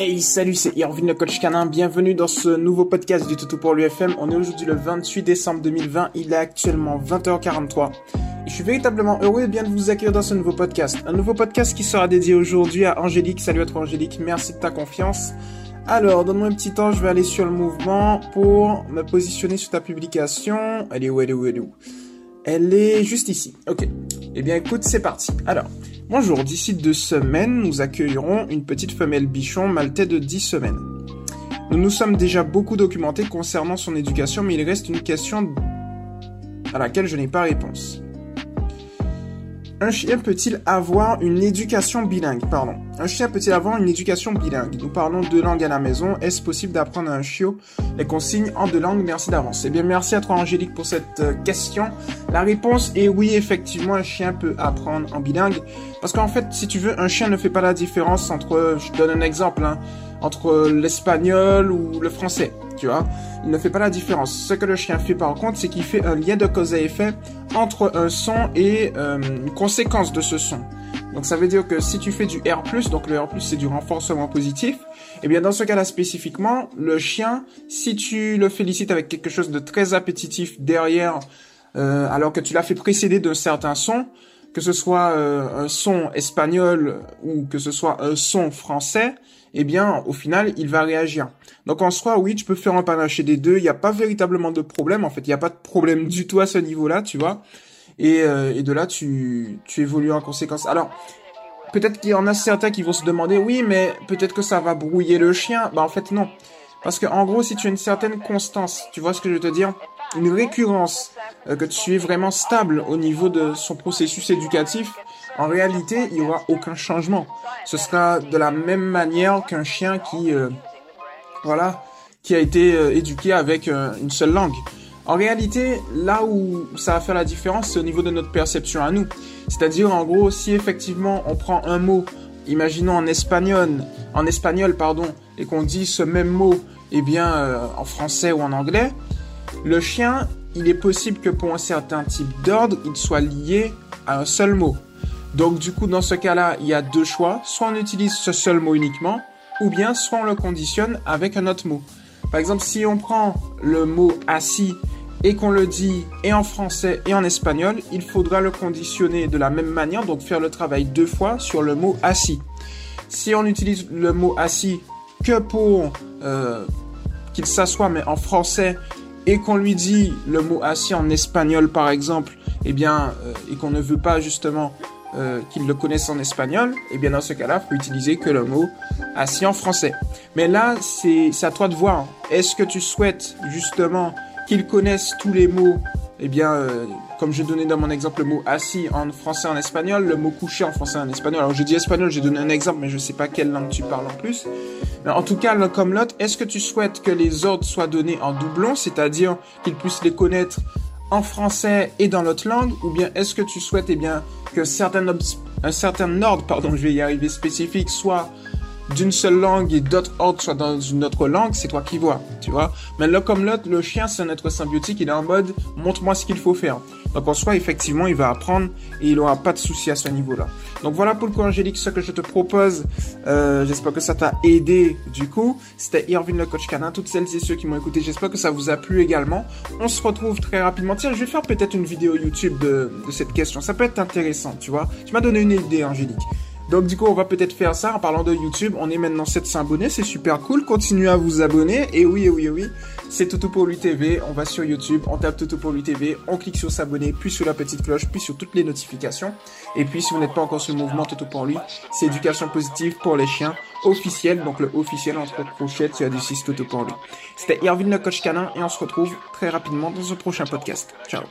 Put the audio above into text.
Hey salut c'est Irvin le coach canin, bienvenue dans ce nouveau podcast du Toutou pour l'UFM. On est aujourd'hui le 28 décembre 2020, il est actuellement 20h43. Et je suis véritablement heureux et bien de vous accueillir dans ce nouveau podcast. Un nouveau podcast qui sera dédié aujourd'hui à Angélique. Salut à toi Angélique, merci de ta confiance. Alors, donne-moi un petit temps, je vais aller sur le mouvement pour me positionner sur ta publication. Elle est où, elle est où, elle est où? Elle est juste ici. Ok. Eh bien écoute, c'est parti. Alors, Bonjour, d'ici deux semaines, nous accueillerons une petite femelle bichon maltais de 10 semaines. Nous nous sommes déjà beaucoup documentés concernant son éducation, mais il reste une question à laquelle je n'ai pas réponse. Un chien peut-il avoir une éducation bilingue Pardon? Un chien peut-il avoir une éducation bilingue? Nous parlons deux langues à la maison. Est-ce possible d'apprendre à un chiot? Les consignes en deux langues Merci d'avance. Eh bien, merci à toi Angélique pour cette euh, question. La réponse est oui, effectivement, un chien peut apprendre en bilingue. Parce qu'en fait, si tu veux, un chien ne fait pas la différence entre, je donne un exemple, hein, entre l'espagnol ou le français tu vois? Il ne fait pas la différence. Ce que le chien fait par contre, c'est qu'il fait un lien de cause à effet entre un son et euh, une conséquence de ce son. Donc ça veut dire que si tu fais du R+, donc le R+, c'est du renforcement positif, et eh bien dans ce cas-là spécifiquement, le chien, si tu le félicites avec quelque chose de très appétitif derrière, euh, alors que tu l'as fait précéder d'un certain son, que ce soit euh, un son espagnol ou que ce soit un son français, eh bien, au final, il va réagir. Donc en soi, oui, tu peux faire un panaché des deux. Il n'y a pas véritablement de problème. En fait, il n'y a pas de problème du tout à ce niveau-là, tu vois. Et, euh, et de là, tu, tu évolues en conséquence. Alors, peut-être qu'il y en a certains qui vont se demander, oui, mais peut-être que ça va brouiller le chien. Bah en fait, non. Parce que en gros, si tu as une certaine constance, tu vois ce que je veux te dire, une récurrence, euh, que tu es vraiment stable au niveau de son processus éducatif, en réalité, il n'y aura aucun changement. Ce sera de la même manière qu'un chien qui, euh, voilà, qui a été euh, éduqué avec euh, une seule langue. En réalité, là où ça va faire la différence, c'est au niveau de notre perception à nous. C'est-à-dire, en gros, si effectivement on prend un mot, imaginons en espagnol, en espagnol, pardon, et qu'on dit ce même mot, eh bien, en français ou en anglais, le chien, il est possible que pour un certain type d'ordre, il soit lié à un seul mot. Donc du coup, dans ce cas-là, il y a deux choix. Soit on utilise ce seul mot uniquement, ou bien soit on le conditionne avec un autre mot. Par exemple, si on prend le mot assis et qu'on le dit et en français et en espagnol, il faudra le conditionner de la même manière, donc faire le travail deux fois sur le mot assis. Si on utilise le mot assis que pour euh, qu'il s'assoie, mais en français, et qu'on lui dit le mot assis en espagnol par exemple, eh bien, euh, et qu'on ne veut pas justement euh, qu'ils le connaissent en espagnol, eh bien dans ce cas-là, faut utiliser que le mot assis en français. Mais là, c'est à toi de voir. Est-ce que tu souhaites justement qu'ils connaissent tous les mots Eh bien, euh, comme j'ai donné dans mon exemple le mot assis en français en espagnol, le mot couché en français en espagnol. Alors je dis espagnol, j'ai donné un exemple, mais je sais pas quelle langue tu parles en plus. Mais en tout cas, l'un comme l'autre, est-ce que tu souhaites que les ordres soient donnés en doublon, c'est-à-dire qu'ils puissent les connaître en français et dans l'autre langue, ou bien est-ce que tu souhaites eh bien que certains certain ordre, pardon, je vais y arriver spécifique, soit d'une seule langue et d'autres ordres soient dans une autre langue, c'est toi qui vois, tu vois. Mais là, comme l'autre, le chien, c'est un être symbiotique, il est en mode, montre-moi ce qu'il faut faire. Donc en soi, effectivement, il va apprendre et il n'aura pas de souci à ce niveau-là. Donc voilà pour le coup, Angélique, ce que je te propose. Euh, j'espère que ça t'a aidé du coup. C'était Irvin le coach canin. Toutes celles et ceux qui m'ont écouté, j'espère que ça vous a plu également. On se retrouve très rapidement. Tiens, je vais faire peut-être une vidéo YouTube de, de cette question. Ça peut être intéressant, tu vois. Tu m'as donné une idée, Angélique. Donc du coup, on va peut-être faire ça en parlant de YouTube. On est maintenant 700 abonnés, c'est super cool. Continuez à vous abonner. Et oui, oui, oui, c'est Toto pour lui TV. On va sur YouTube, on tape Toto pour lui TV, on clique sur s'abonner, puis sur la petite cloche, puis sur toutes les notifications. Et puis si vous n'êtes pas encore sur le mouvement Toto pour lui, c'est éducation positive pour les chiens officiel, donc le officiel entre crochets tu as du 6 Toto pour lui. C'était Irvin le coach canin et on se retrouve très rapidement dans un prochain podcast. Ciao